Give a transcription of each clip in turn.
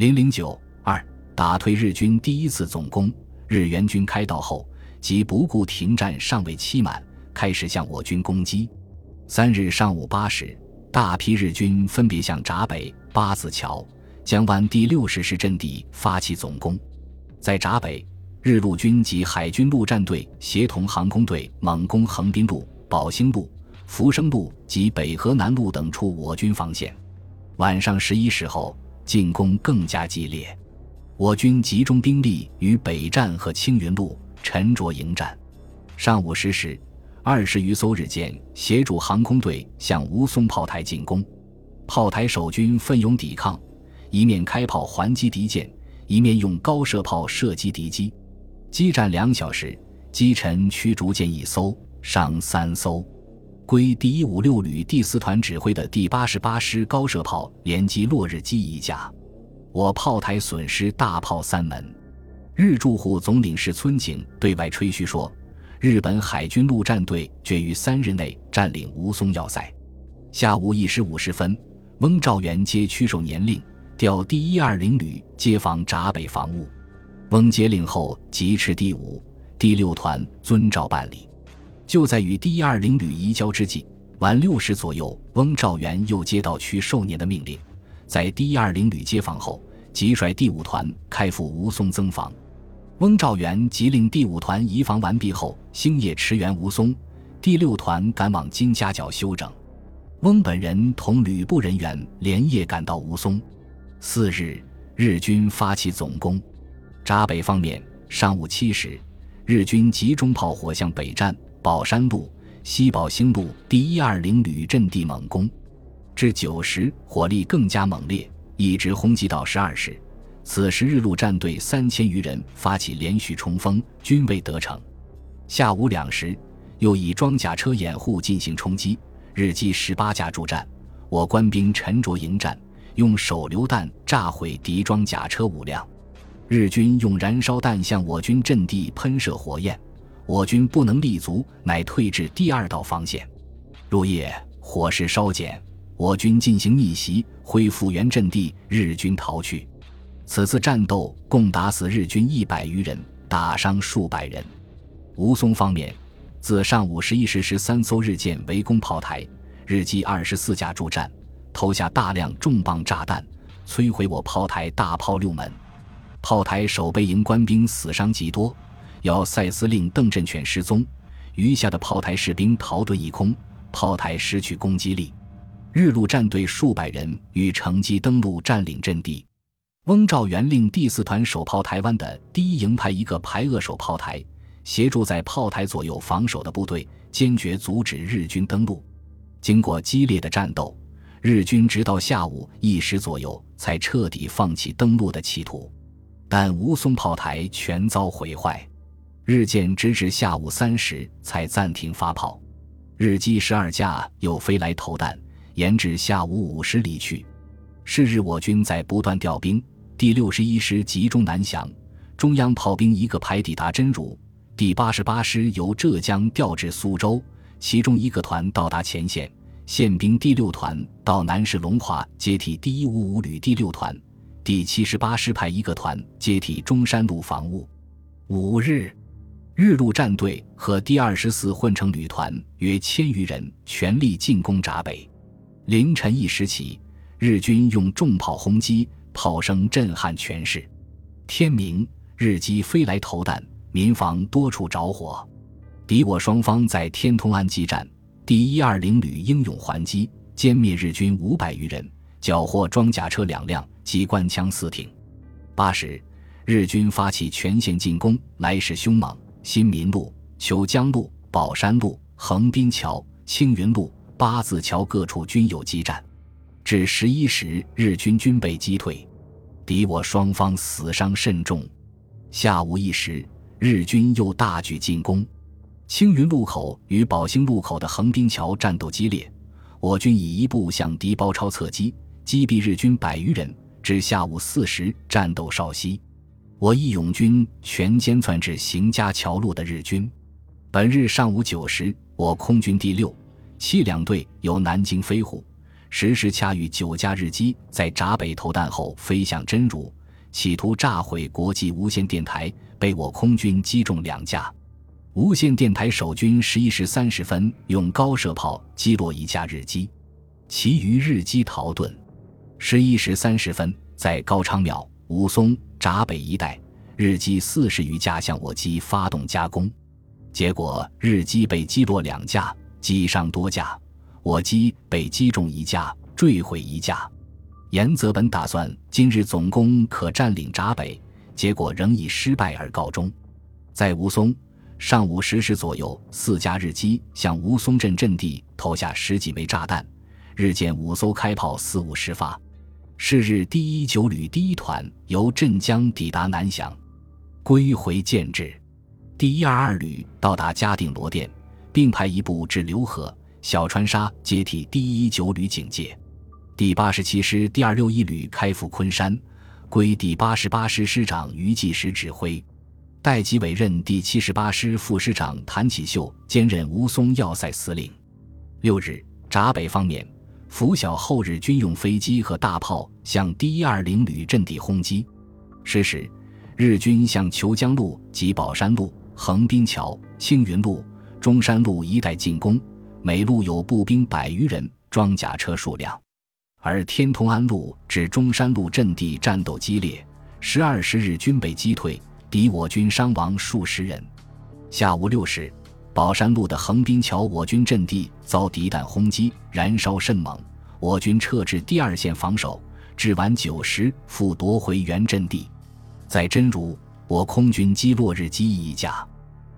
零零九二打退日军第一次总攻，日援军开到后，即不顾停战尚未期满，开始向我军攻击。三日上午八时，大批日军分别向闸北、八字桥、江湾第六十师阵地发起总攻。在闸北，日陆军及海军陆战队协同航空队猛攻横滨路、宝兴路、福生路及北河南路等处我军防线。晚上十一时后。进攻更加激烈，我军集中兵力于北站和青云路沉着迎战。上午十时，二十余艘日舰协助航空队向吴淞炮台进攻，炮台守军奋勇抵抗，一面开炮还击敌舰，一面用高射炮射击敌机。激战两小时，击沉驱逐舰一艘，伤三艘。归第一五六旅第四团指挥的第八十八师高射炮连击落日机一架，我炮台损失大炮三门。日驻沪总领事村井对外吹嘘说，日本海军陆战队决于三日内占领吴淞要塞。下午一时五十分，翁兆元接驱授年令，调第一二零旅接防闸北防务。翁接令后，即斥第五、第六团遵照办理。就在与第一二零旅移交之际，晚六时左右，翁兆元又接到去寿年的命令，在第一二零旅接防后，即率第五团开赴吴淞增防。翁兆元即令第五团移防完毕后，星夜驰援吴淞，第六团赶往金家角休整。翁本人同旅部人员连夜赶到吴淞。次日，日军发起总攻。闸北方面，上午七时，日军集中炮火向北站。宝山路、西宝兴路第一二零旅阵地猛攻，至九时火力更加猛烈，一直轰击到十二时。此时日陆战队三千余人发起连续冲锋，均未得逞。下午两时，又以装甲车掩护进行冲击，日机十八架助战，我官兵沉着迎战，用手榴弹炸毁敌装甲车五辆。日军用燃烧弹向我军阵地喷射火焰。我军不能立足，乃退至第二道防线。入夜，火势稍减，我军进行逆袭，恢复原阵地，日军逃去。此次战斗共打死日军一百余人，打伤数百人。吴淞方面，自上午十一时十三艘日舰围攻炮台，日机二十四架助战，投下大量重磅炸弹，摧毁我炮台大炮六门。炮台守备营官兵死伤极多。要塞司令邓振全失踪，余下的炮台士兵逃遁一空，炮台失去攻击力。日陆战队数百人欲乘机登陆占领阵地。翁兆元令第四团守炮台湾的第一营派一个排扼守炮台，协助在炮台左右防守的部队，坚决阻止日军登陆。经过激烈的战斗，日军直到下午一时左右才彻底放弃登陆的企图，但吴淞炮台全遭毁坏。日舰直至下午三时才暂停发炮，日机十二架又飞来投弹，延至下午五时离去。是日我军在不断调兵，第六十一师集中南翔，中央炮兵一个排抵达真如，第八十八师由浙江调至苏州，其中一个团到达前线，宪兵第六团到南市龙华接替第一五五旅第六团，第七十八师派一个团接替中山路防务。五日。日陆战队和第二十四混成旅团约千余人全力进攻闸北。凌晨一时起，日军用重炮轰击，炮声震撼全市。天明，日机飞来投弹，民房多处着火。敌我双方在天通庵激战，第一二零旅英勇还击，歼灭日军五百余人，缴获装甲车两辆，机关枪四挺。八时，日军发起全线进攻，来势凶猛。新民路、虬江路、宝山路、横滨桥、青云路、八字桥各处均有激战，至十一时，日军均被击退，敌我双方死伤甚重。下午一时，日军又大举进攻青云路口与宝兴路口的横滨桥，战斗激烈。我军以一部向敌包抄侧击，击毙日军百余人。至下午四时，战斗稍息。我义勇军全歼窜至邢家桥路的日军。本日上午九时，我空军第六、七两队由南京飞沪，时时恰遇九架日机在闸北投弹后飞向真如，企图炸毁国际无线电台，被我空军击中两架。无线电台守军十一时三十分用高射炮击落一架日机，其余日机逃遁。十一时三十分，在高昌庙、武松、闸北一带，日机四十余架向我机发动加攻，结果日机被击落两架，击伤多架。我机被击中一架，坠毁一架。严泽本打算今日总攻可占领闸北，结果仍以失败而告终。在吴淞，上午十时左右，四架日机向吴淞镇阵地投下十几枚炸弹，日见五艘开炮四五十发。是日第一九旅第一团由镇江抵达南翔，归回建制。第一二二旅到达嘉定罗店，并派一部至浏河。小川沙接替第一九旅警戒，第八十七师第二六一旅开赴昆山，归第八十八师师长于继时指挥，代即委任第七十八师副师长谭启秀兼任吴淞要塞司令。六日，闸北方面，拂晓后日军用飞机和大炮向第一二零旅阵地轰击。是时，日军向虬江路及宝山路、横滨桥、青云路、中山路一带进攻。每路有步兵百余人，装甲车数辆，而天通安路至中山路阵地战斗激烈。十二时日军被击退，敌我军伤亡数十人。下午六时，宝山路的横滨桥我军阵地遭敌弹轰击，燃烧甚猛，我军撤至第二线防守，至晚九时复夺回原阵地。在真如，我空军击落日机一架，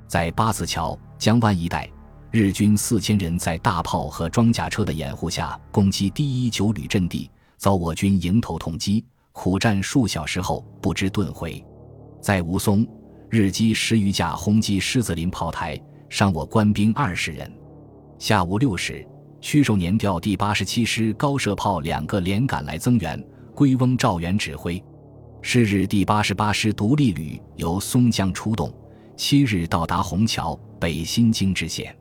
在八字桥、江湾一带。日军四千人在大炮和装甲车的掩护下攻击第一九旅阵地，遭我军迎头痛击，苦战数小时后不知遁回。在吴淞，日机十余架轰击狮子林炮台，伤我官兵二十人。下午六时，屈寿年调第八十七师高射炮两个连赶来增援，归翁赵元指挥。是日，第八十八师独立旅由松江出动，七日到达虹桥北新京之线。